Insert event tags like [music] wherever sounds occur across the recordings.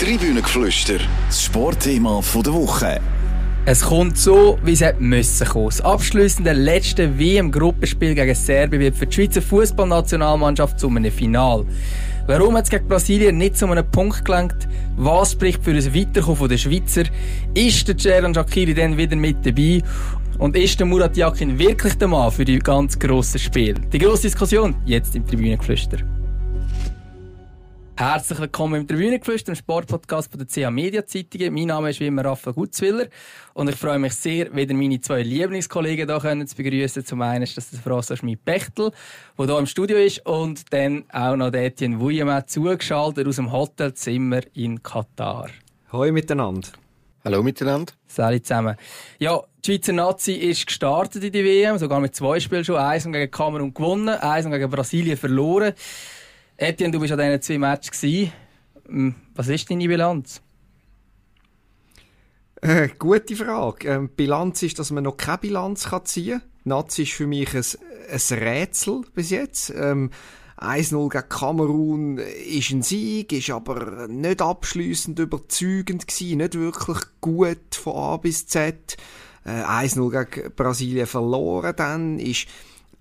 Tribünengeflüster, das Sportthema der Woche. Es kommt so, wie es hätte müssen. Das abschliessende letzte WM-Gruppenspiel gegen Serbien wird für die Schweizer Fußballnationalmannschaft zu einem Final. Warum hat es gegen Brasilien nicht zu einem Punkt gelangt? Was spricht für ein Weiterkommen der Schweizer? Ist der Ceran Shakiri dann wieder mit dabei? Und ist der Murat Yakin wirklich der Mann für die ganz grossen Spiele? Die grosse Diskussion jetzt im Tribünengeflüster. Herzlich willkommen im Tribünengeflüster, dem Sportpodcast von der CA Media Zeitungen. Mein Name ist wie immer Raphael Gutzwiller und ich freue mich sehr, wieder meine zwei Lieblingskollegen hier zu begrüßen. Zum einen ist das der François Schmid-Bechtel, der hier im Studio ist und dann auch noch der Etienne Vuillemin zugeschaltet aus dem Hotelzimmer in Katar. Hallo miteinander. Hallo miteinander. Salut zusammen. Ja, die Schweizer Nazi ist gestartet in die WM, sogar mit zwei Spielen schon. Eins gegen Kamerun gewonnen, eins gegen Brasilien verloren. Etienne, du bist an diesen zwei Matches. Hm, was ist deine Bilanz? Äh, gute Frage. Ähm, Bilanz ist, dass man noch keine Bilanz kann ziehen kann. Nazi ist für mich ein, ein Rätsel bis jetzt. Ähm, 1-0 gegen Kamerun ist ein Sieg, ist aber nicht abschließend überzeugend gewesen, nicht wirklich gut von A bis Z. Äh, 1-0 gegen Brasilien verloren dann, ist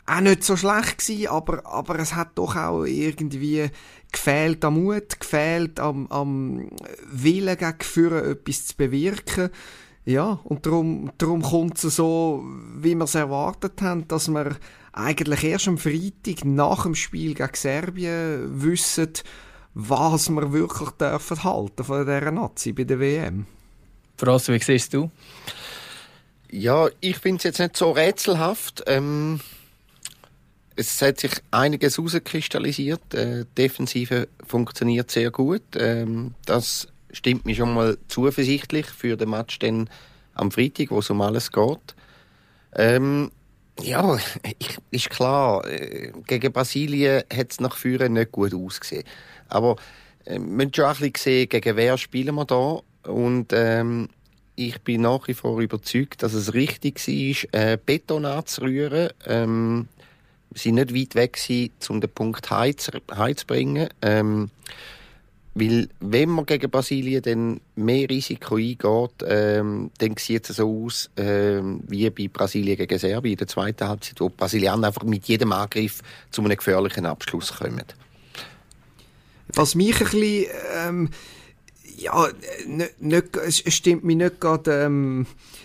auch nicht so schlecht gewesen, aber, aber es hat doch auch irgendwie gefehlt am Mut, gefehlt am, am Willen gegen Führen, etwas zu bewirken. Ja, und darum, darum kommt es so, wie wir es erwartet haben, dass wir eigentlich erst am Freitag nach dem Spiel gegen Serbien wissen, was wir wirklich dürfen halten von dieser Nazi bei der WM. Frost, wie siehst du? Ja, ich finde es jetzt nicht so rätselhaft. Ähm es hat sich einiges herauskristallisiert. Äh, Defensive funktioniert sehr gut. Ähm, das stimmt mich schon mal zuversichtlich für den Match dann am Freitag, wo es um alles geht. Ähm, ja, ich, ist klar, äh, gegen Brasilien hat es nach Führen nicht gut ausgesehen. Aber äh, wir müssen schon ein bisschen sehen, gegen wer spielen wir da. Und ähm, ich bin nach wie vor überzeugt, dass es richtig war, äh, Beton anzurühren. Ähm, sind nicht weit weg gewesen, um den Punkt heimzubringen. Ähm, weil, wenn man gegen Brasilien dann mehr Risiko eingeht, ähm, dann sieht es so aus, ähm, wie bei Brasilien gegen Serbien in der zweiten Halbzeit, wo die Brasilianer einfach mit jedem Angriff zu einem gefährlichen Abschluss kommen. Was mich ein bisschen, ähm, ja, nicht, nicht, es stimmt mir nicht gerade, ähm, äh,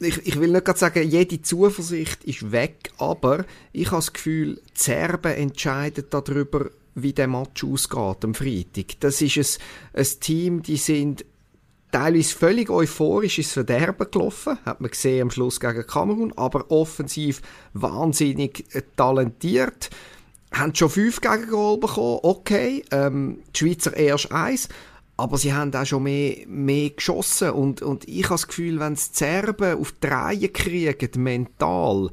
ich, ich will nicht gerade sagen, jede Zuversicht ist weg, aber ich habe das Gefühl, die Serben entscheiden darüber, wie der Match ausgeht am Freitag. Das ist ein, ein Team, die sind teilweise völlig euphorisch ins Verderben gelaufen, hat man gesehen am Schluss gegen Kamerun, aber offensiv wahnsinnig äh, talentiert. Haben schon fünf Gegengol bekommen, okay. Ähm, die Schweizer erst eins. Aber sie haben auch schon mehr, mehr geschossen. Und, und ich habe das Gefühl, wenn die Serben auf die Reihe kriegen, mental,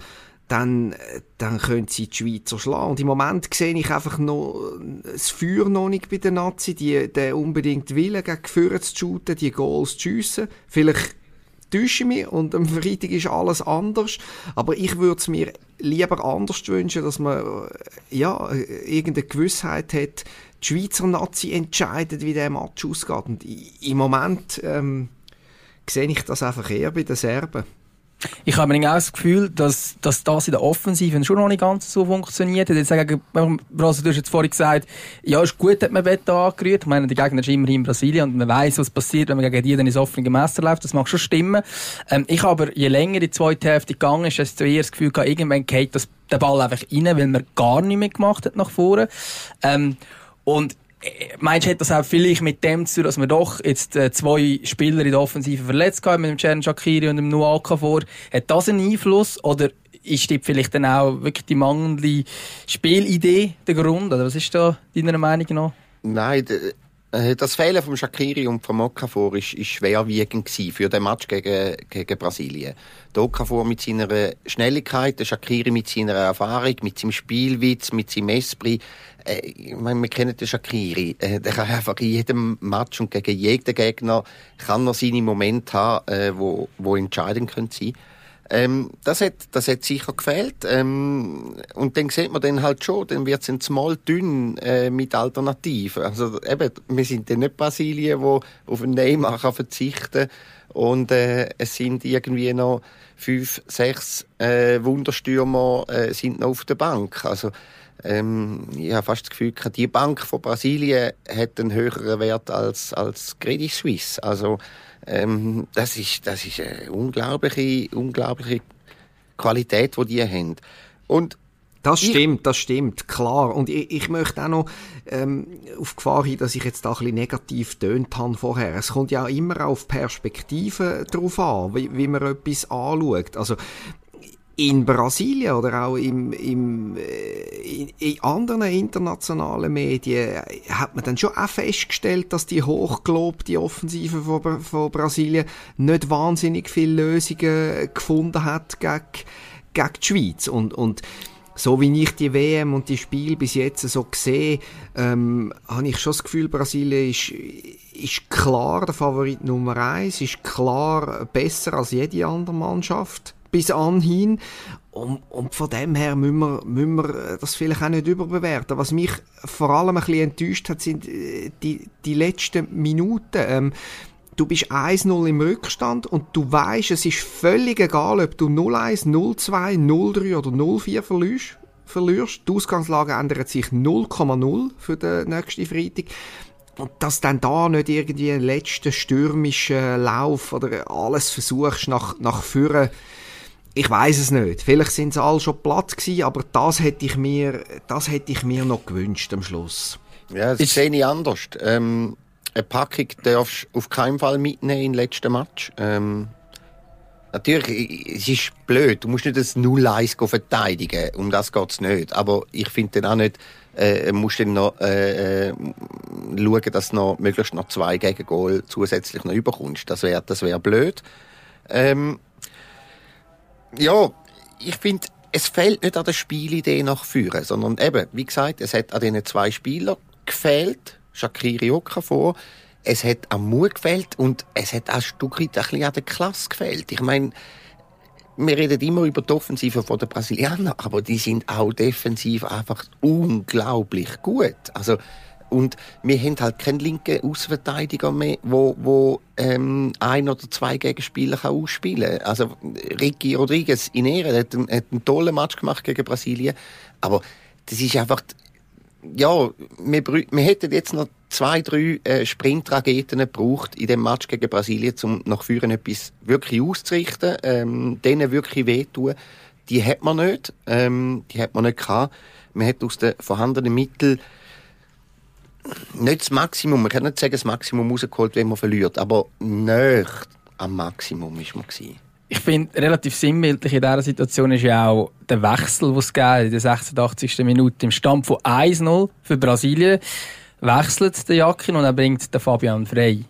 dann, dann können sie die Schweizer schlagen. Und im Moment sehe ich einfach noch das Feuer noch nicht bei den Nazis, die, der unbedingt Willen gegen Führer zu shooten, die Goals zu schiessen. Vielleicht täusche ich mich und am Freitag ist alles anders. Aber ich würde es mir lieber anders wünschen, dass man ja, irgendeine Gewissheit hat, die Schweizer Nazi entscheidet, wie der Match ausgeht. Und im Moment ähm, sehe ich das einfach eher bei den Serben. Ich habe auch das Gefühl, dass, dass das in der Offensive schon noch nicht ganz so funktioniert. Jetzt sagen, also, du hast jetzt vorhin gesagt, ja, ist gut, hat man Beta angerührt. Ich meine, der Gegner ist immerhin in Brasilien und man weiß, was passiert, wenn man gegen die dann ins offene Messer läuft. Das mag schon stimmen. Ähm, ich habe aber, je länger die zweite Hälfte gegangen ist, desto eher das Gefühl gehabt, irgendwann geht der Ball einfach rein, weil man gar nicht mehr gemacht hat nach vorne. Ähm, und äh, Meinst du, hat das auch vielleicht mit dem zu tun, dass wir doch jetzt äh, zwei Spieler in der Offensive verletzt haben, mit dem Cern Shakiri und dem Nuaka vor? Hat das einen Einfluss? Oder ist das vielleicht dann auch wirklich die mangelnde Spielidee der Grund? Oder was ist da deiner Meinung nach? Nein, das Fehlen von Shakiri und von Okafor ist, ist schwerwiegend für den Match gegen, gegen Brasilien. Der Okafor mit seiner Schnelligkeit, der Shakiri mit seiner Erfahrung, mit seinem Spielwitz, mit seinem Esprit. Äh, ich meine, wir kennen den Shakiri. Äh, der kann einfach in jedem Match und gegen jeden Gegner kann er seine Momente haben, äh, wo, wo entscheidend können sein. Ähm, das, hat, das hat sicher gefehlt. Ähm, und dann sieht man dann halt schon, dann wird es mal dünn äh, mit Alternativen. Also eben, wir sind dann nicht Brasilien, wo auf einen Neymar kann verzichten und äh, es sind irgendwie noch fünf, sechs äh, Wunderstürmer äh, sind noch auf der Bank. Also ähm, ich habe fast das Gefühl, die Bank von Brasilien hat einen höheren Wert als, als Credit Suisse. Also, ähm, das ist, das ist eine unglaubliche, unglaubliche Qualität, die die haben. Und das stimmt, das stimmt, klar. Und ich, ich möchte auch noch ähm, auf Gefahr hin, dass ich jetzt da ein bisschen negativ tönt habe vorher. Es kommt ja auch immer auf Perspektiven drauf an, wie, wie man etwas anschaut. Also in Brasilien oder auch im, im, äh, in, in anderen internationalen Medien hat man dann schon auch festgestellt, dass die hochgelobte Offensive von, von Brasilien nicht wahnsinnig viele Lösungen gefunden hat gegen, gegen die Schweiz. Und, und so wie ich die WM und die Spiele bis jetzt so sehe, ähm, habe ich schon das Gefühl, Brasilien ist, ist klar der Favorit Nummer eins, ist klar besser als jede andere Mannschaft bis anhin. Und, und von dem her müssen wir, müssen wir das vielleicht auch nicht überbewerten. Was mich vor allem ein bisschen enttäuscht hat, sind äh, die, die letzten Minuten. Ähm, du bist 1-0 im Rückstand und du weißt, es ist völlig egal, ob du 0-1, 0-2, 0-3 oder 0-4 verlierst. verlierst. Die Ausgangslage ändert sich 0,0 für den nächsten Freitag. Und dass dann da nicht irgendwie einen letzten stürmischen Lauf oder alles versuchst nach, nach vorne ich weiß es nicht. Vielleicht sind sie alle schon platt gewesen, aber das hätte ich mir, das hätte ich mir noch gewünscht am Schluss. Ja, das sehe ich anders. Ähm, eine Packung darfst du auf keinen Fall mitnehmen im letzten Match. Ähm, natürlich, es ist blöd. Du musst nicht das 0-1 verteidigen. Um das geht's nicht. Aber ich finde dann auch nicht, äh, musst dann noch äh, äh, schauen, dass du noch möglichst noch zwei Gegengol zusätzlich noch überkommst. Das wäre das wär blöd. Ähm, ja, ich finde, es fehlt nicht an der Spielidee nach Führen, sondern eben, wie gesagt, es hat an diesen zwei Spielern gefehlt, Shakiri vor. Es hat am Mut gefehlt und es hat auch ein ein bisschen an der Klasse gefehlt. Ich meine, wir reden immer über die Offensive der Brasilianer, aber die sind auch defensiv einfach unglaublich gut. Also, und wir haben halt keinen linken Außenverteidiger mehr, wo, wo ähm, ein oder zwei Gegenspieler kann ausspielen kann. Also Ricky Rodriguez in Ehren hat, einen, hat einen tollen Match gemacht gegen Brasilien, aber das ist einfach ja, wir, wir hätten jetzt noch zwei, drei äh, Sprintraketen gebraucht in dem Match gegen Brasilien, um nach vorne etwas wirklich auszurichten, ähm, denen wirklich wehtun. Die hat man nicht, ähm, die hat man nicht gehabt. Man hat aus den vorhandenen Mitteln nicht das Maximum, man kann nicht sagen, das Maximum rausgeholt, wenn man verliert, aber nicht am Maximum ist man. Ich finde, relativ sinnbildlich in dieser Situation ist ja auch der Wechsel, den es gab in der 86. Minute im Stand von 1-0 für Brasilien. Wechselt der Jakin und er bringt den Fabian frei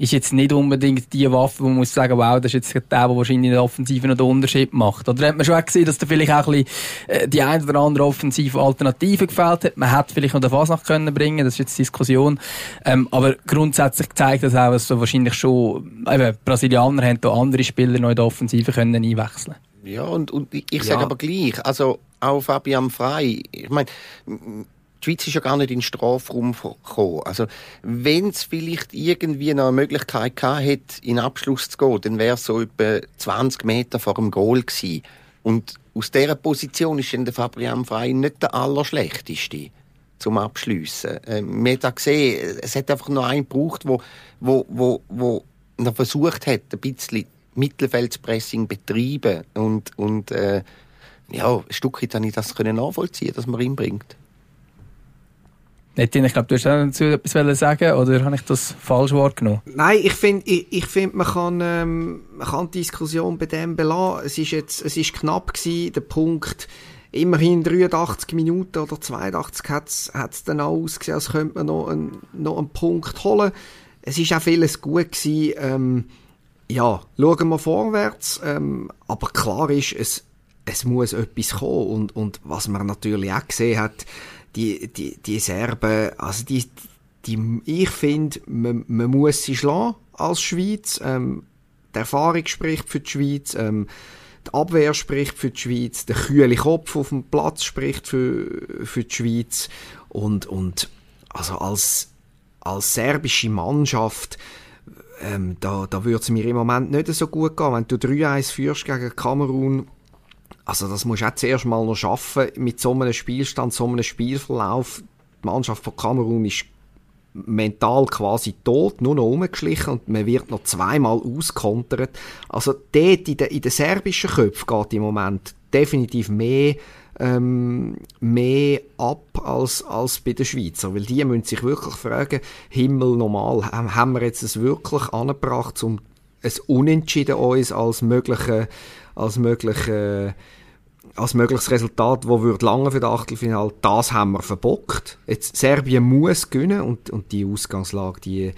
ist jetzt nicht unbedingt die Waffe, wo man muss sagen, wow, das ist jetzt der, der wahrscheinlich in der Offensive noch den Unterschied macht. Oder hat man schon gesehen, dass da vielleicht auch ein bisschen äh, die ein oder andere offensive Alternative gefällt hat. Man hätte vielleicht noch den Fasnacht können bringen, das ist jetzt Diskussion. Ähm, aber grundsätzlich zeigt das auch, dass so wahrscheinlich schon, eben, Brasilianer haben da andere Spieler noch in der Offensive können einwechseln. Ja, und, und ich, ich sage ja. aber gleich, also auch Fabian Frei, ich meine, die Schweiz ist ja gar nicht in den Strafraum gekommen. Also, wenn es vielleicht irgendwie noch eine Möglichkeit gehabt hätte, in Abschluss zu gehen, dann wäre es so etwa 20 Meter vor dem Goal gewesen. Und aus dieser Position ist dann der Fabian Frey nicht der allerschlechteste zum Abschliessen. Ähm, man hat auch gesehen, es hat einfach noch einen gebraucht, wo, wo, wo, wo noch versucht hat, ein bisschen Mittelfeldspressing betreiben und, und äh, ja, ein Stück weit habe ich das können nachvollziehen, dass man ihn bringt. Nettine, ich glaube, du hast dazu etwas sagen oder habe ich das falsch wahrgenommen? Nein, ich finde, ich, ich find, man, kann, ähm, man kann die Diskussion bei dem belassen. Es ist jetzt, es ist knapp gewesen, der Punkt, immerhin 83 Minuten oder 82 hat es dann auch ausgesehen, als könnte man noch, ein, noch einen Punkt holen. Es ist auch vieles gut gewesen, ähm, ja, schauen wir vorwärts, ähm, aber klar ist, es, es muss etwas kommen und, und was man natürlich auch gesehen hat, die, die, die Serben, also die, die, ich finde, man, man muss sie schlagen als Schweiz. Ähm, die Erfahrung spricht für die Schweiz. Ähm, die Abwehr spricht für die Schweiz, der kühle Kopf auf dem Platz spricht für, für die Schweiz und, und also als, als serbische Mannschaft ähm, da, da würde es mir im Moment nicht so gut gehen. Wenn du 3-1 führst gegen Kamerun, also das musst du auch zuerst mal noch schaffen mit so einem Spielstand, so einem Spielverlauf. Die Mannschaft von Kamerun ist mental quasi tot, nur noch umgeschlichen und man wird noch zweimal auskontert. Also dort in den, in den serbischen Köpfen geht im Moment definitiv mehr ähm, mehr ab als, als bei den Schweizer, weil die müssen sich wirklich fragen, Himmel normal, haben wir jetzt es wirklich angebracht, um es Unentschieden uns als mögliche, als mögliche als mögliches Resultat, wo würde lange für das Achtelfinale, das haben wir verbockt. Jetzt Serbien muss gewinnen und, und die Ausgangslage, die,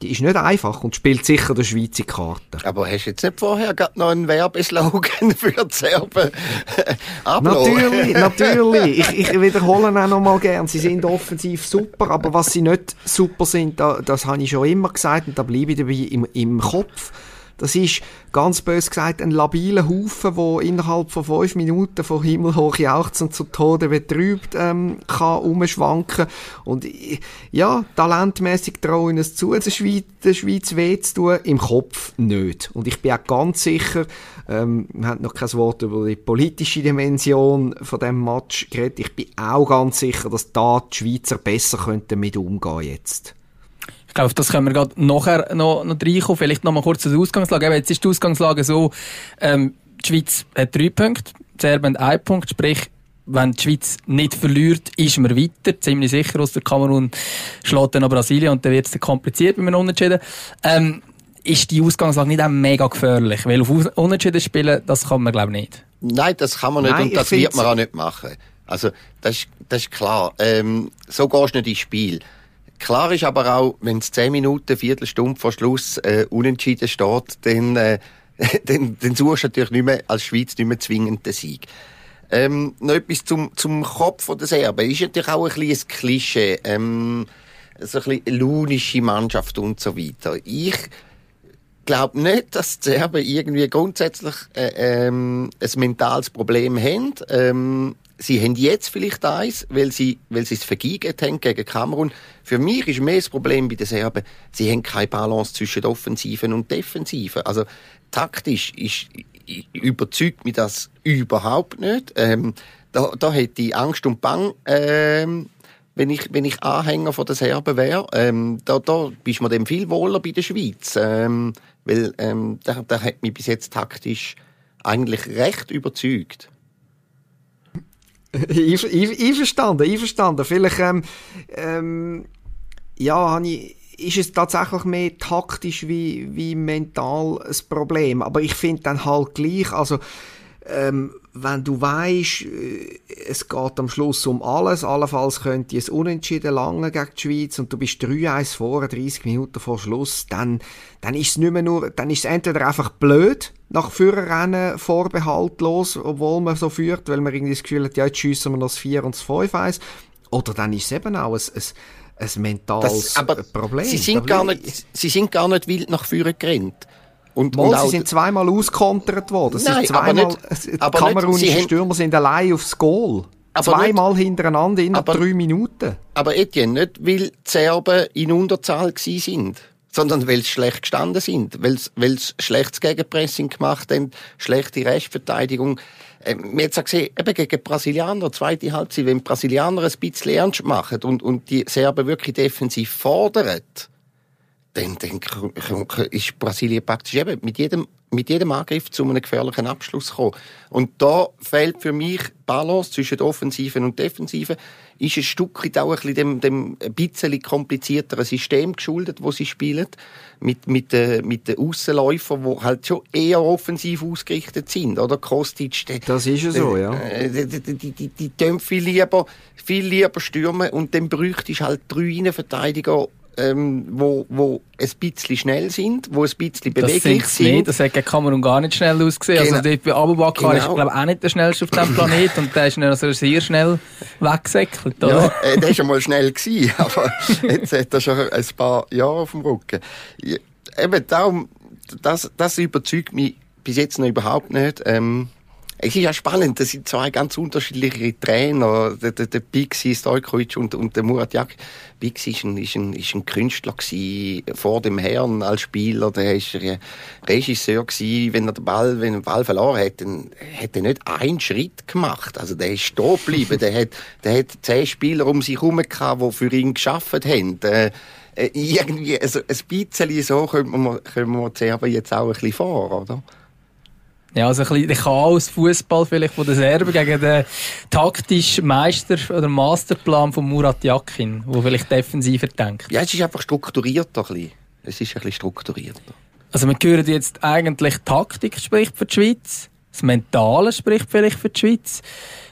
die ist nicht einfach und spielt sicher der Schweizer Karte. Aber hast du jetzt nicht vorher noch einen Werbeslogan [laughs] für die Serben Natürlich, [laughs] natürlich. Ich, ich wiederhole auch noch mal gern. Sie sind offensiv super, aber was sie nicht super sind, das, das habe ich schon immer gesagt und da bleibe ich dabei im, im Kopf das ist, ganz bös gesagt, ein labiler Haufen, der innerhalb von fünf Minuten von himmelhoch jauchzend zu Tode betrübt ähm, kann umschwanken. Und ja, talentmäßig traue ich es zu, der Schweiz, der Schweiz weh zu tun, im Kopf nicht. Und ich bin auch ganz sicher, ähm, wir haben noch kein Wort über die politische Dimension von dem Match geredet, ich bin auch ganz sicher, dass da die Schweizer besser könnten mit umgehen jetzt. Ich glaube, auf das können wir gerade nachher noch, noch reinkommen. Vielleicht noch mal kurz zur Ausgangslage. Eben, jetzt ist die Ausgangslage so, ähm, die Schweiz hat drei Punkte, die Serben einen Punkt, sprich, wenn die Schweiz nicht verliert, ist man weiter. Ziemlich sicher aus der Kamerun schlägt dann noch Brasilien und dann wird es kompliziert, wenn man unentschieden. Ähm, ist die Ausgangslage nicht auch mega gefährlich? Weil auf Unentschieden spielen, das kann man glaube ich nicht. Nein, das kann man nicht Nein, und das wird man auch nicht machen. Also, das ist, das ist klar. Ähm, so gehst du nicht ins Spiel. Klar ist aber auch, wenn es zehn Minuten, Viertelstunde vor Schluss äh, unentschieden steht, dann, äh, [laughs] dann, dann suchst du natürlich nicht mehr, als Schweiz nicht mehr zwingend den Sieg. Ähm, noch etwas zum, zum Kopf der Serben. Ist natürlich auch ein bisschen ein Klischee. Ähm, so ein bisschen launische Mannschaft und so weiter. Ich glaube nicht, dass die Serben irgendwie grundsätzlich äh, ähm, ein mentales Problem haben. Ähm, sie haben jetzt vielleicht eins, weil sie, weil sie es vergeigt haben gegen Kamerun. Für mich ist mehr das Problem bei den Serben, sie haben keine Balance zwischen Offensiven und Defensiven. Also, taktisch ist, überzeugt mich das überhaupt nicht. Ähm, da, da hätte ich Angst und Bang, ähm, wenn ich, wenn ich Anhänger von den Serben wäre. Ähm, da, da bist du dem viel wohler bei der Schweiz. Ähm, weil, ähm, der, der hat mich bis jetzt taktisch eigentlich recht überzeugt. [laughs] einverstanden, einverstanden. Vielleicht, ähm, ähm, ja, ich, ist es tatsächlich mehr taktisch wie, wie mental ein Problem. Aber ich finde dann halt gleich, also, ähm, wenn du weißt, äh, es geht am Schluss um alles, allenfalls könnte es unentschieden lange gegen die Schweiz und du bist 3-1 vor, 30 Minuten vor Schluss, dann, dann ist es nicht mehr nur, dann ist es entweder einfach blöd, nach Führerrennen vorbehaltlos, obwohl man so führt, weil man irgendwie das Gefühl hat, ja, jetzt schiessen wir noch das 4 und das 5 1 oder dann ist es eben auch ein, ein ein mentales das, Problem. Sie sind, gar nicht, sie sind gar nicht wild nach vorne gerannt. Und, Mal, und sie sind zweimal auskontert worden. Nein, zweimal, aber nicht, die kamerunischen Stürmer sind allein aufs Goal. Zweimal nicht, hintereinander in aber, drei Minuten. Aber Etienne, nicht weil die Serben in Unterzahl gewesen sind, sondern weil sie schlecht gestanden sind, weil sie schlechtes Gegenpressing gemacht haben, schlechte Restverteidigung. Ähm, wir haben jetzt gesehen, eben gegen Brasilianer, zweite Halbzeit, wenn Brasilianer ein bisschen ernst machen und, und die Serben wirklich defensiv fordern, dann, dann ist Brasilien praktisch eben mit jedem, mit jedem Angriff zu einem gefährlichen Abschluss gekommen. Und da fehlt für mich Balance zwischen Offensiven und Defensiven. Ist ein Stück weit auch ein bisschen dem, dem ein bisschen komplizierteren System geschuldet, wo sie spielen. Mit, mit, äh, mit den Aussenläufern, die halt schon eher offensiv ausgerichtet sind, oder? Kostic. Die, das ist ja so, ja. Äh, die, die, die, die, die viel lieber, viel lieber stürmen und dann bräuchte ich halt drei Innenverteidiger ähm, wo, wo ein bisschen schnell sind, wo ein bisschen beweglich das sind. Nicht. Das hat gegen Kamerun gar nicht schnell ausgesehen. Also genau. Also dort bei Abubakar genau. ist glaube auch nicht der schnellste auf diesem Planet und der ist also sehr schnell weggesäckelt. Ja, äh, der war schon mal schnell gewesen, [laughs] aber jetzt hat er schon ein paar Jahre auf dem Rücken. Eben darum, das, das überzeugt mich bis jetzt noch überhaupt nicht. Ähm, es ist ja spannend, das sind zwei ganz unterschiedliche Trainer, der, der, der Bixi Stojkovic und, und der Murat Jak. Bixi ist ein, ein, ein Künstler gewesen, vor dem Herrn als Spieler, der ist ein Regisseur gewesen, wenn er den Ball, wenn er den Ball verloren hat, dann hat er nicht einen Schritt gemacht. Also der ist stehen geblieben, der hat, der hat zehn Spieler um sich herum gehabt, die für ihn geschafft haben. Äh, äh, irgendwie, also ein bisschen so können wir, können wir aber jetzt auch ein bisschen vor, oder? Ja, also ein bisschen der Chaos-Fußball vielleicht von den Serben gegen den taktischen Meister- oder Masterplan von Murat Yakin, der vielleicht defensiver denkt. Ja, es ist einfach strukturierter ein bisschen. Es ist ein bisschen strukturierter. Also wir hören jetzt eigentlich Taktik spricht für die Schweiz, das Mentale spricht vielleicht für die Schweiz.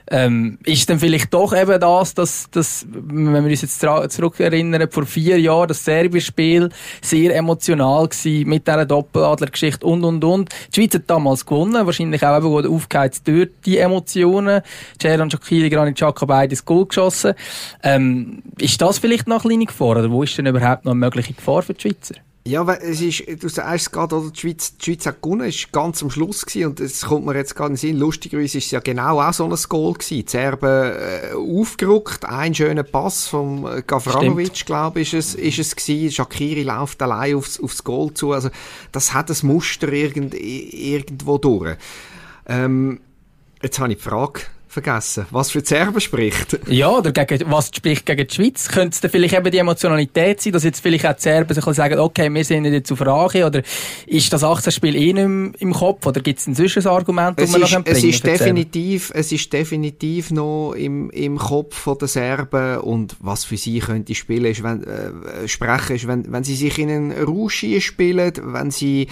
Ähm, ist dann vielleicht doch eben das, dass, dass wenn wir uns jetzt zurückerinnern, vor vier Jahren das Serbien-Spiel sehr emotional war mit dieser Doppeladler-Geschichte und, und, und. Die Schweiz hat damals gewonnen, wahrscheinlich auch eben aufgeheizt durch die Emotionen. Ceran Shakiri, Granit Xhaka beide das Goal geschossen. Ähm, ist das vielleicht noch eine kleine Gefahr oder wo ist denn überhaupt noch eine mögliche Gefahr für die Schweizer? Ja, es ist, du sagst es gerade, oder die Schweiz, die Schweiz hat gewonnen, war ganz am Schluss gewesen, und es kommt mir jetzt gerade in den Sinn, lustigerweise ist es ja genau auch so ein Goal gewesen. Die Serben äh, aufgerückt, ein schöner Pass vom äh, Gavranovic, glaube ich, ist es, ist es gewesen. Shakiri läuft allein aufs, aufs Goal zu, also das hat ein Muster irgend, irgendwo durch. Ähm, jetzt habe ich die Frage vergessen, was für die Serben spricht. Ja, oder gegen, was spricht gegen die Schweiz? Könnte es dann vielleicht eben die Emotionalität sein, dass jetzt vielleicht auch die Serben sich sagen, okay, wir sind jetzt auf Frage, oder ist das 18-Spiel eh nicht im, im Kopf, oder gibt es ein Argument, das man noch es ist definitiv, Es ist definitiv noch im, im Kopf der Serben, und was für sie könnte spielen, ist, wenn, äh, sprechen, ist, wenn, wenn sie sich in einen Rausch spielen, wenn sie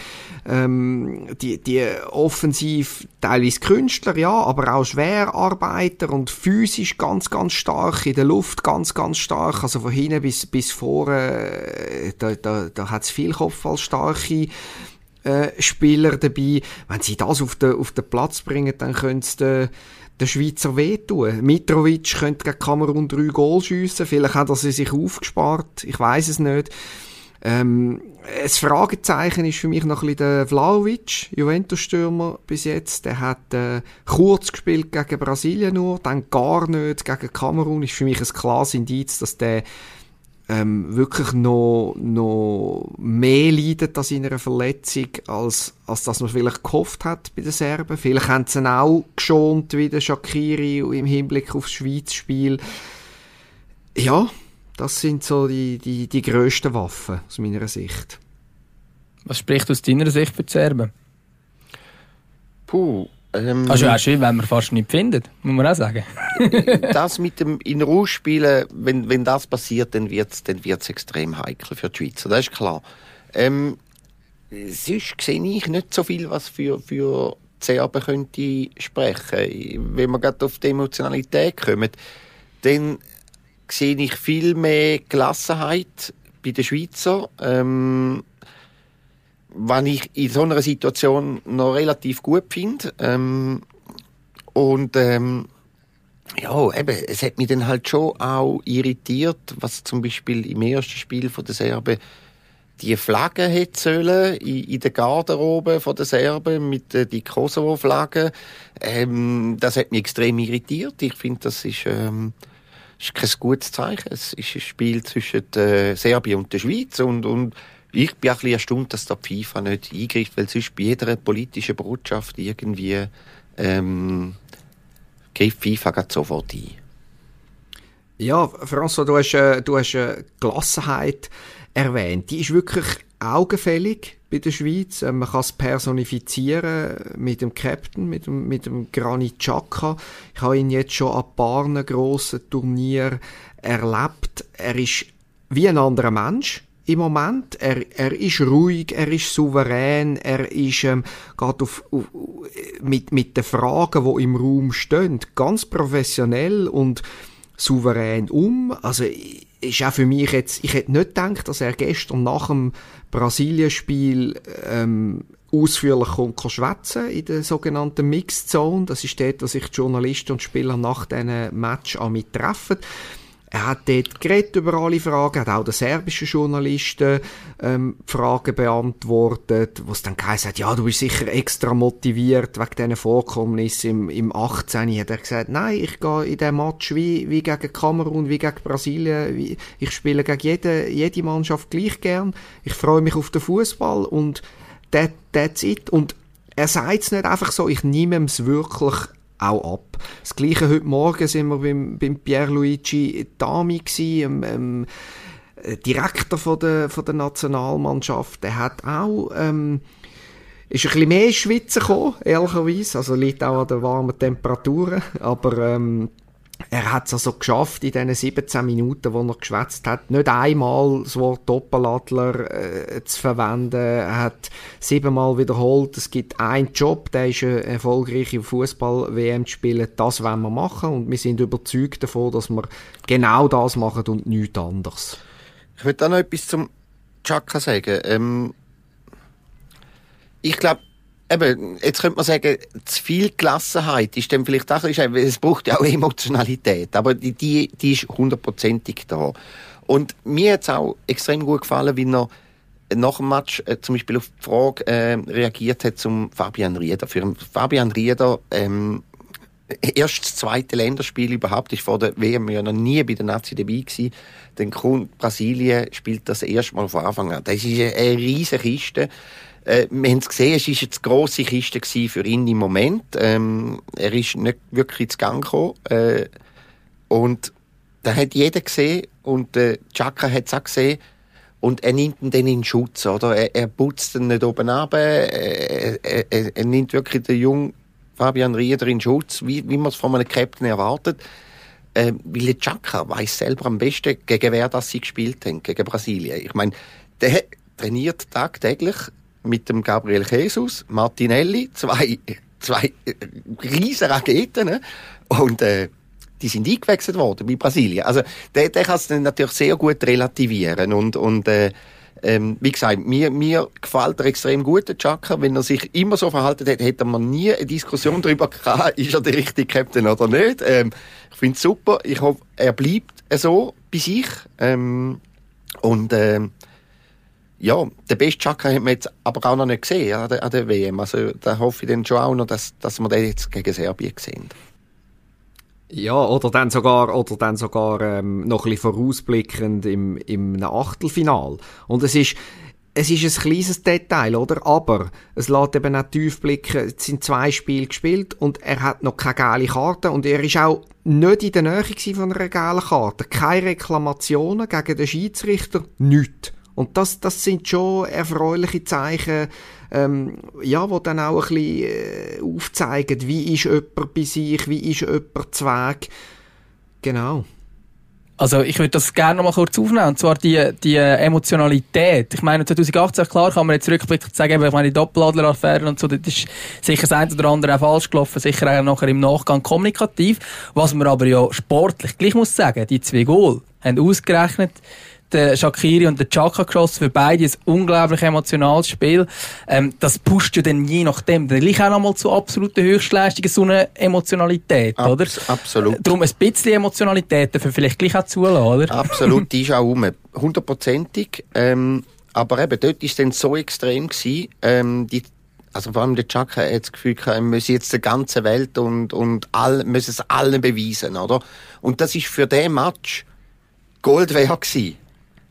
ähm, die, die offensiv teilweise Künstler, ja, aber auch schwer Arbeiter und physisch ganz, ganz stark, in der Luft ganz, ganz stark, also von hinten bis, bis vorne, äh, da, da, da hat es viel kopfballstarke äh, Spieler dabei. Wenn sie das auf den, auf den Platz bringen, dann können sie den, Schweizer wehtun. Mitrovic könnte gegen Kamerun drei Goal schiessen, vielleicht hat er sich aufgespart, ich weiß es nicht. Ähm, ein Fragezeichen ist für mich noch ein bisschen der Vlaovic, Juventus-Stürmer bis jetzt. Der hat äh, kurz gespielt gegen Brasilien nur, dann gar nicht gegen Kamerun. Ist für mich ein klares Indiz, dass der ähm, wirklich noch, noch mehr leidet an seiner Verletzung, als, als dass man vielleicht gehofft hat bei den Serben. Vielleicht haben sie ihn auch geschont, wie der Shakiri im Hinblick aufs Schweiz-Spiel. Ja, das sind so die, die, die grössten Waffen aus meiner Sicht. Was spricht aus deiner Sicht für die Serben? Puh. Ähm, also auch schön, wenn man fast nicht findet, muss man auch sagen. [laughs] das mit dem in Ruhe spielen, wenn, wenn das passiert, dann wird es dann wird's extrem heikel für die Schweizer, das ist klar. Ähm, sonst sehe ich nicht so viel, was für, für die Serben könnte sprechen. Wenn wir gerade auf die Emotionalität kommen, dann sehe ich viel mehr Gelassenheit bei den Schweizer. Ähm, was ich in so einer Situation noch relativ gut finde. Ähm, und ähm, ja, eben, es hat mich dann halt schon auch irritiert, was zum Beispiel im ersten Spiel von der Serben die Flagge hätte sollen in, in der Garderobe von der Serben mit äh, die Kosovo-Flagge. Ähm, das hat mich extrem irritiert. Ich finde, das ist ähm, ist kein gutes Zeichen. Es ist ein Spiel zwischen äh, Serbien und der Schweiz und, und ich bin ein bisschen erstaunt, dass da FIFA nicht eingreift, weil sonst bei jeder politischen Botschaft irgendwie ähm, greift FIFA sofort ein. Ja, François, du hast, äh, du hast äh, Gelassenheit erwähnt. Die ist wirklich augenfällig bei der Schweiz. Äh, man kann es personifizieren mit dem Captain, mit dem, mit dem Granit Xhaka. Ich habe ihn jetzt schon an paar grossen Turnieren erlebt. Er ist wie ein anderer Mensch im Moment. Er, er ist ruhig, er ist souverän, er ist ähm, geht auf, auf, mit, mit den Fragen, die im Raum stehen, ganz professionell und souverän um. Also ist auch für mich jetzt, ich hätte nicht gedacht, dass er gestern nach dem Brasilien-Spiel ähm, ausführlich kommt schwätzen in der sogenannten Mixed Zone. Das ist dort, wo sich die Journalisten und Spieler nach diesen Match an mit treffen. Er hat dort geredet über alle Fragen, hat auch den serbischen Journalisten ähm, Fragen beantwortet, wo es dann geheißen hat, ja, du bist sicher extra motiviert wegen diesen Vorkommnissen im, im 18. Hat er gesagt, nein, ich gehe in diesem Match wie, wie gegen Kamerun, wie gegen Brasilien, wie, ich spiele gegen jede, jede Mannschaft gleich gern, ich freue mich auf den Fußball und that, that's it. Und er sagt es nicht einfach so, ich nehme es wirklich auch ab. Das Gleiche heute Morgen sind wir beim, beim Pierluigi Dami gewesen, ähm, Direktor von der, von der Nationalmannschaft. Der hat auch, ähm, ist ein bisschen mehr ins Schwitzen gekommen, ehrlicherweise. Also liegt auch an den warmen Temperaturen. Aber, ähm, er hat es also geschafft, in diesen 17 Minuten, wo er geschwätzt hat, nicht einmal das Wort Doppeladler äh, zu verwenden. Er hat siebenmal wiederholt, es gibt einen Job, der ist eine erfolgreiche Fußball-WM zu spielen. Das wollen wir machen und wir sind überzeugt davon, dass wir genau das machen und nichts anderes. Ich würde da noch etwas zum Chaka sagen. Ähm, ich glaube, eben, jetzt könnte man sagen, zu viel Gelassenheit ist dann vielleicht auch, es braucht ja auch Emotionalität, aber die, die, die ist hundertprozentig da. Und mir hat es auch extrem gut gefallen, wie er nach dem Match äh, zum Beispiel auf die Frage äh, reagiert hat zum Fabian Rieder. Für Fabian Rieder ähm, erst das zweite Länderspiel überhaupt ist vor der WM ja noch nie bei der Nazi dabei gewesen. Kommt Brasilien spielt das erste Mal von Anfang an. Das ist eine riesige Kiste. Äh, wir haben es gesehen, es war eine grosse Kiste für ihn im Moment. Ähm, er ist nicht wirklich ins Gang gekommen. Äh, und da hat jeder gesehen und äh, Chaka hat es auch gesehen. Und er nimmt ihn dann in Schutz, oder? Er, er putzt ihn nicht oben ab, er, er, er, nimmt wirklich den jungen Fabian Rieder in Schutz, wie, wie man es von einem Captain erwartet. Äh, weil der Chaka weiß selber am besten, gegen wer das sie gespielt haben, gegen Brasilien. Ich meine, der trainiert tagtäglich mit dem Gabriel Jesus, Martinelli, zwei, zwei riesen Raketen, ne? und äh, die sind eingewechselt worden bei Brasilien. Also der, der kann es natürlich sehr gut relativieren und, und äh, ähm, wie gesagt, mir, mir gefällt er extrem gut, der Chaka. Wenn er sich immer so verhalten hätte, hätte man nie eine Diskussion darüber gehabt, [laughs] ist er der richtige Captain oder nicht. Ähm, ich finde es super. Ich hoffe, er bleibt so bei sich. Ähm, und ähm, ja, der beste Chaka hat man jetzt aber auch noch nicht gesehen an der, an der WM. Also da hoffe ich dann schon auch noch, dass, dass wir den jetzt gegen Serbien sehen. Ja, oder dann sogar, oder dann sogar ähm, noch ein bisschen vorausblickend im, im Achtelfinal. Und es ist, es ist ein kleines Detail, oder? Aber es lässt eben auch tief blicken, es sind zwei Spiele gespielt und er hat noch keine geile Karte und er ist auch nicht in der Nähe von einer geilen Karte. Keine Reklamationen gegen den Schiedsrichter, nichts. Und das, das sind schon erfreuliche Zeichen, ähm, ja, wo dann auch ein bisschen äh, aufzeigen, wie ist jemand bei sich, wie ist jemand Zweig. Genau. Also ich würde das gerne noch mal kurz aufnehmen, und zwar die, die Emotionalität. Ich meine, 2018, klar kann man jetzt rückblickend sagen, ich meine, die Doppeladler-Affäre und so, das ist sicher das eine oder andere auch falsch gelaufen, sicher auch nachher im Nachgang kommunikativ. Was man aber ja sportlich gleich muss sagen, die zwei Goal haben ausgerechnet, der Shakiri und der Chaka geschossen. Für beide ein unglaublich emotionales Spiel. Ähm, das pusht ja dann je nachdem dann gleich auch nochmal zu absoluten Höchstleistungen so eine Emotionalität, Abs oder? Absolut. Darum ein bisschen Emotionalität dafür vielleicht gleich auch zulassen, oder? Absolut, die [laughs] ist auch um. Hundertprozentig. Ähm, aber eben, dort war es dann so extrem gewesen, ähm, die also vor allem der Chaka hat das Gefühl gehabt, er müsse jetzt der ganzen Welt und, und all, müsse es allen beweisen, oder? Und das ist für den Match Gold wert gewesen.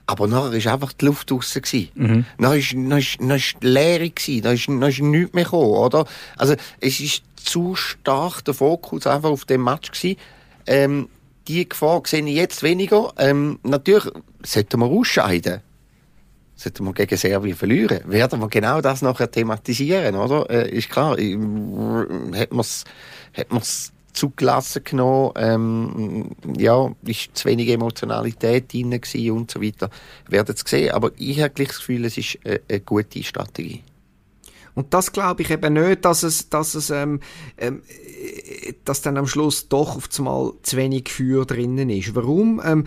Aber nachher war einfach die Luft draussen. Mhm. Ist, dann ist Leere. Dann ist, nichts mehr gekommen, oder? Also, es ist zu stark der Fokus einfach auf dem Match gewesen. Ähm, die Gefahr sehe ich jetzt weniger. Ähm, natürlich sollten wir ausscheiden. Sollten wir gegen Serbien verlieren, werden wir genau das nachher thematisieren, oder? Äh, ist klar, äh, hat man es, hat man's zugelassen genommen. Ähm, ja, ist zu wenig Emotionalität drin und so weiter. Werden es sehen. Aber ich habe gleich das Gefühl, es ist eine, eine gute Strategie. Und das glaube ich eben nicht, dass es, dass es, ähm, ähm, dass dann am Schluss doch auf einmal zu wenig Feuer drinnen ist. Warum? Ähm,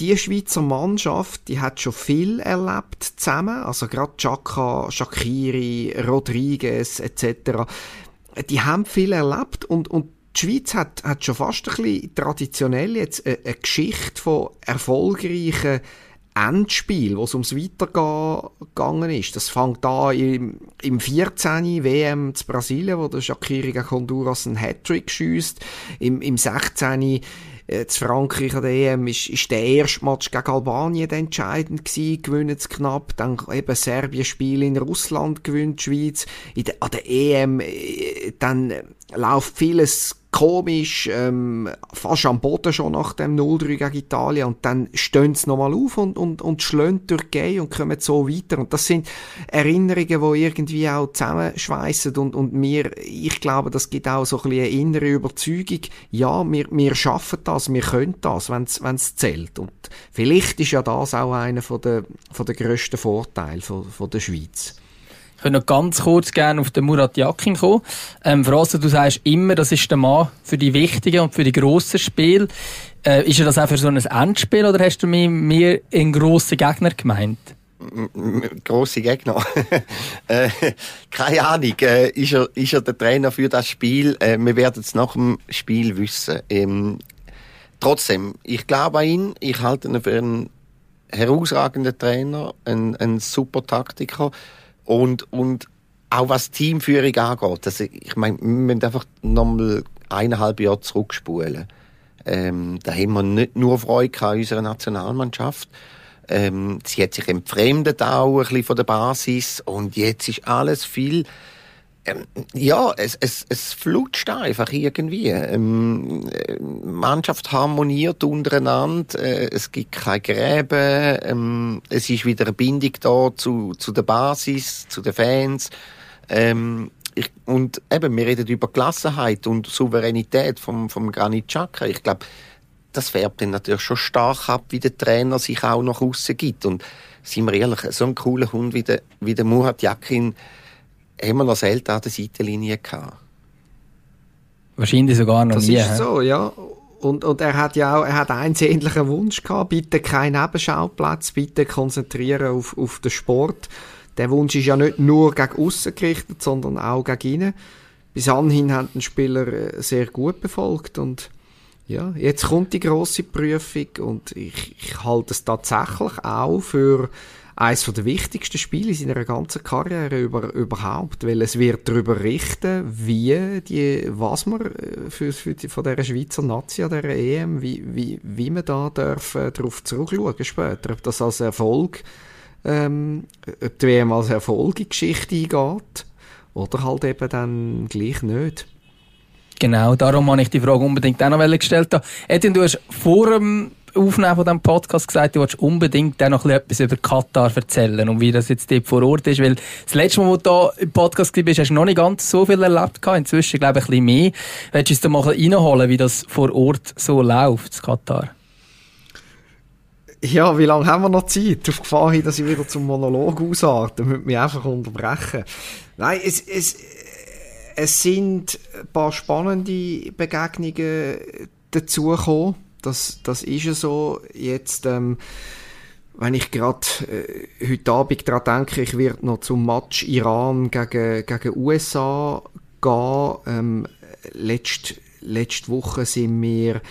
die Schweizer Mannschaft, die hat schon viel erlebt zusammen, also gerade Chaka, Shakiri, Rodriguez etc. Die haben viel erlebt und, und die Schweiz hat, hat schon fast ein bisschen traditionell jetzt eine, eine Geschichte von erfolgreichen Endspiel, wo es ums Weitergehen ist. Das fängt da im, im 14. WM zu Brasilien, wo der Shakiri gegen Honduras einen Hattrick schießt. Im, Im 16 äh, zu Frankreich an der EM ist, ist der erste Match gegen Albanien entscheidend gewesen, gewinnen es knapp, dann eben Serbien Spiel in Russland gewinnt die Schweiz, in der, an der EM äh, dann läuft vieles komisch, ähm, fast am Boden schon nach dem 0-3 gegen Italien. Und dann stehen sie nochmal auf und, und, und schlönt durch die und kommen so weiter. Und das sind Erinnerungen, die irgendwie auch zusammenschweissen. Und, und mir, ich glaube, das gibt auch so ein bisschen eine innere Überzeugung, ja, wir, wir schaffen das, wir können das, wenn es zählt. Und vielleicht ist ja das auch einer von der, von der grössten Vorteile von, von der Schweiz. Würde noch ganz kurz gerne auf den Murat Yakin kommen. Ähm, Frasse, du sagst immer, das ist der Mann für die wichtigen und für die grossen Spiele. Äh, ist er das auch für so ein Endspiel oder hast du mir mehr einen grossen Gegner gemeint? grosse Gegner. [laughs] äh, keine Ahnung. Äh, ist, er, ist er der Trainer für das Spiel? Äh, wir werden es nach dem Spiel wissen. Ähm, trotzdem, ich glaube an ihn. Ich halte ihn für einen herausragenden Trainer, einen, einen super Taktiker. Und, und auch was Teamführung angeht, also ich meine, wir müssen einfach nochmal eineinhalb Jahre zurückspulen. Ähm, da haben wir nicht nur Freude an unserer Nationalmannschaft. Ähm, sie hat sich entfremdet auch ein bisschen von der Basis und jetzt ist alles viel ähm, ja, es, es, es flutscht einfach irgendwie. Ähm, Mannschaft harmoniert untereinander, äh, es gibt keine Gräben, ähm, es ist wieder eine Bindung da zu, zu der Basis, zu den Fans. Ähm, ich, und eben, wir reden über Gelassenheit und Souveränität vom, vom Granit Xhaka. Ich glaube, das färbt dann natürlich schon stark ab, wie der Trainer sich auch nach außen gibt. Und sind wir ehrlich, so ein cooler Hund wie der, wie der Murat Yakin, haben wir noch selten an der Seitenlinie gehabt. Wahrscheinlich sogar noch das nie. Das ist so, ja. Und, und er hat ja auch, er hat einen ähnlichen Wunsch gehabt. Bitte kein Nebenschauplatz, bitte konzentrieren auf, auf den Sport. Der Wunsch ist ja nicht nur gegen außen gerichtet, sondern auch gegen innen. Bis anhin haben den Spieler äh, sehr gut befolgt und ja, jetzt kommt die große Prüfung und ich, ich halte es tatsächlich auch für eines der wichtigsten Spiele in seiner ganzen Karriere über, überhaupt, weil es wird darüber richten, wie die, was man äh, für, für die, von der Schweizer Nazi an der EM, wie, wie, wie man da darf, äh, darauf zurückschauen später, ob das als Erfolg, ähm, ob die WM als Erfolg in die Geschichte eingeht oder halt eben dann gleich nicht. Genau, darum habe ich die Frage unbedingt auch noch gestellt. Edwin, du hast vor dem Aufnehmen von diesem Podcast gesagt, du wolltest unbedingt auch noch etwas über Katar erzählen und wie das jetzt dort vor Ort ist, weil das letzte Mal, wo du da im Podcast warst, hast du noch nicht ganz so viel erlebt inzwischen glaube ich ein bisschen mehr. Willst du uns da mal reinholen, wie das vor Ort so läuft, in Katar? Ja, wie lange haben wir noch Zeit? Auf Gefahr hin, dass ich wieder zum Monolog ausarte, müssen mich einfach unterbrechen. Nein, es, es, es sind ein paar spannende Begegnungen dazugekommen das, das ist ja so. Jetzt, ähm, wenn ich gerade äh, heute Abend daran denke, ich werde noch zum Match Iran gegen, gegen USA gehen. Ähm, letzte, letzte Woche sind wir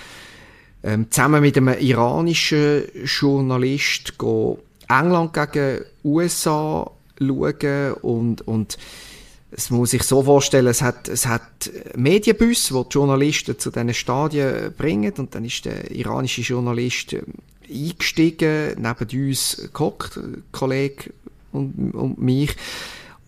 ähm, zusammen mit einem iranischen Journalist England gegen USA schauen und, und es muss sich so vorstellen, es hat, es hat Medienbus, wo die Journalisten zu diesen Stadien bringen. Und dann ist der iranische Journalist ähm, eingestiegen, neben uns gehockt, Kollege und, und mich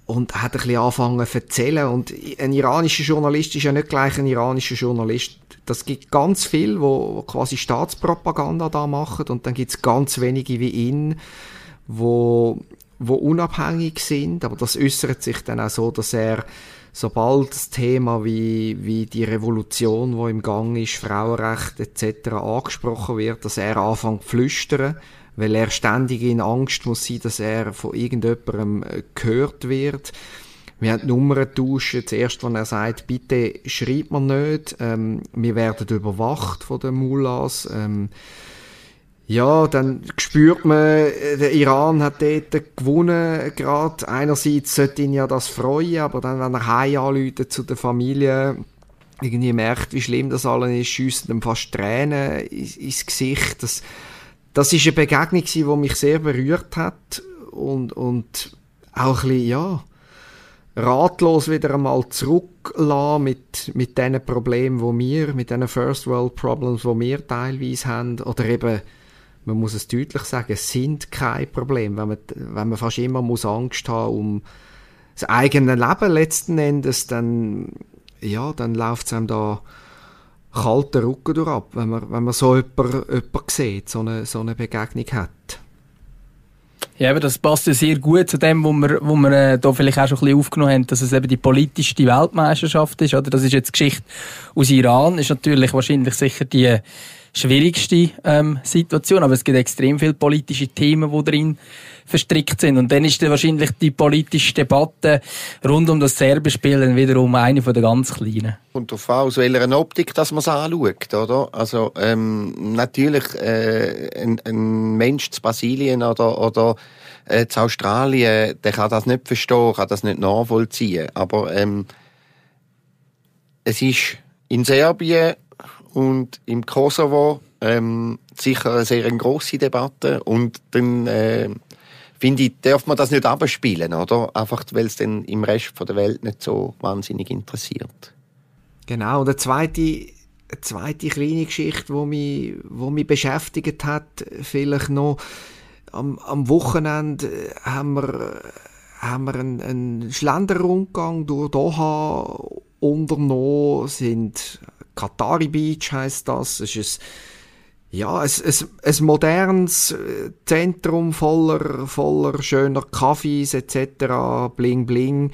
und hat ein bisschen angefangen zu erzählen. Und ein iranischer Journalist ist ja nicht gleich ein iranischer Journalist. Das gibt ganz viel, wo, wo quasi Staatspropaganda da machen und dann gibt es ganz wenige wie ihn, wo wo unabhängig sind, aber das äußert sich dann auch so, dass er sobald das Thema wie, wie die Revolution, wo im Gang ist, Frauenrecht etc. angesprochen wird, dass er anfängt zu flüstern, weil er ständig in Angst muss sein, dass er von irgendjemandem äh, gehört wird. Wir haben die Nummern getauscht. Zuerst, wenn er sagt, bitte schreibt man nicht, ähm, wir werden überwacht von den Mullahs. Ähm, ja, dann spürt man, der Iran hat dort gewonnen gerade. Einerseits sollte ihn ja das freuen, aber dann, wenn er heim zu der Familie, irgendwie merkt, wie schlimm das alles ist, schiessen ihm fast Tränen ins, Gesicht. Das, das ist eine Begegnung, die mich sehr berührt hat und, und auch ein bisschen, ja, ratlos wieder einmal zurücklassen mit, mit den Problemen, die wir, mit den First World Problems, die wir teilweise haben, oder eben, man muss es deutlich sagen, es sind kein Problem, wenn man, wenn man fast immer muss Angst haben um das eigene Leben letzten Endes, dann, ja, dann läuft es einem da kalter Rücken durch ab, wenn man, wenn man so jemanden, jemanden sieht, so eine, so eine Begegnung hat. Ja, aber das passt ja sehr gut zu dem, wo wir, wo wir äh, da vielleicht auch schon ein bisschen aufgenommen haben, dass es eben die politischste Weltmeisterschaft ist. Oder? Das ist jetzt Geschichte aus Iran, ist natürlich wahrscheinlich sicher die schwierigste ähm, Situation, aber es gibt extrem viele politische Themen, die drin verstrickt sind. Und dann ist dann wahrscheinlich die politische Debatte rund um das Serbenspiel dann wiederum eine von der ganz kleinen. Und an, aus welcher Optik dass man es anschaut, oder? Also ähm, natürlich äh, ein, ein Mensch zu Brasilien oder, oder äh, zu Australien, der kann das nicht verstehen, kann das nicht nachvollziehen. Aber ähm, es ist in Serbien und im Kosovo ähm, sicher eine sehr grosse Debatte und dann äh, finde ich, darf man das nicht abspielen, oder? Einfach, weil es dann im Rest der Welt nicht so wahnsinnig interessiert. Genau, und eine zweite, eine zweite kleine Geschichte, die mich, wo mich beschäftigt hat, vielleicht noch, am, am Wochenende haben wir, haben wir einen, einen Schlenderrundgang durch Doha unternommen, sind Qatari Beach heißt das. Es ist ein, ja, ein, ein, ein modernes äh, Zentrum voller, voller schöner Kaffees etc. Bling bling.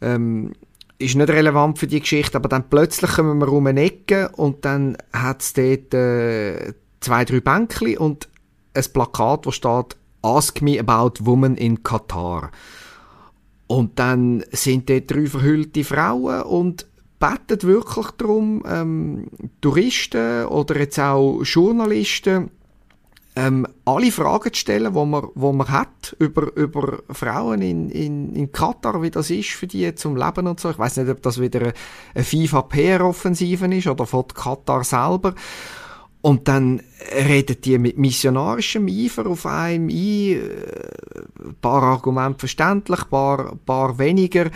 Ähm, ist nicht relevant für die Geschichte, aber dann plötzlich kommen wir um eine Ecke und dann hat es dort äh, zwei, drei Bänkchen und ein Plakat, wo steht Ask me about women in Katar. Und dann sind dort drei verhüllte Frauen und beten wirklich darum, ähm, Touristen oder jetzt auch Journalisten, ähm, alle Fragen zu stellen, wo man, wo man hat über, über Frauen in, in, in Katar, wie das ist für die zum Leben und so. Ich weiß nicht, ob das wieder eine, eine FIFA-PR-Offensive ist oder von Katar selber. Und dann redet die mit missionarischem Eifer auf einem ein, ein äh, paar Argumente verständlich, ein paar, paar weniger.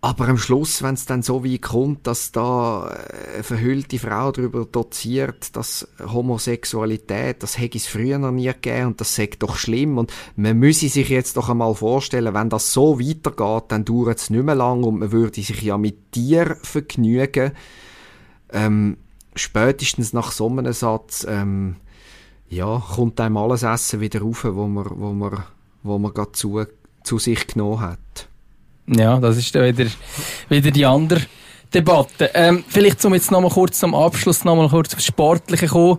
Aber am Schluss, wenn es dann so wie kommt, dass da eine verhüllte Frau darüber doziert, dass Homosexualität, das hätte es früher noch nie gegeben und das sagt doch schlimm und man müsse sich jetzt doch einmal vorstellen, wenn das so weitergeht, dann dauert es nicht mehr lang und man würde sich ja mit dir vergnügen. Ähm, spätestens nach so einem Satz, ähm, ja, kommt einem alles Essen wieder rauf, wo man, wo man, wo man gerade zu, zu sich genommen hat. Ja, das ist dann wieder, wieder die andere Debatte. Ähm, vielleicht zum jetzt nochmal kurz zum Abschluss nochmal kurz aufs Sportliche kommen.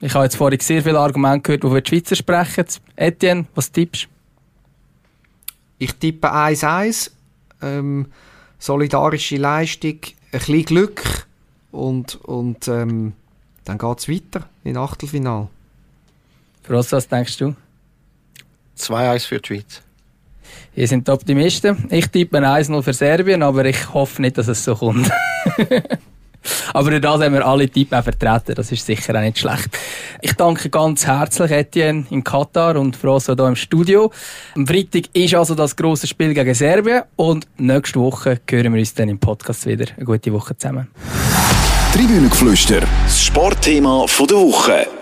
Ich habe jetzt vorhin sehr viele Argumente gehört, die für die Schweizer sprechen. Etienne, was tippst du? Ich tippe 1-1. Ähm, solidarische Leistung, ein bisschen Glück und, und ähm, dann geht es weiter in Achtelfinal. Für was, was denkst du? 2-1 für die Schweiz. Ihr sind die Optimisten. Ich tippe 1-0 für Serbien, aber ich hoffe nicht, dass es so kommt. [laughs] aber durch das haben wir alle Typen vertreten. Das ist sicher auch nicht schlecht. Ich danke ganz herzlich Etienne in Katar und Frosso hier im Studio. Am Freitag ist also das große Spiel gegen Serbien und nächste Woche hören wir uns dann im Podcast wieder. Eine gute Woche zusammen. Tribünengeflüster, das Sportthema der Woche.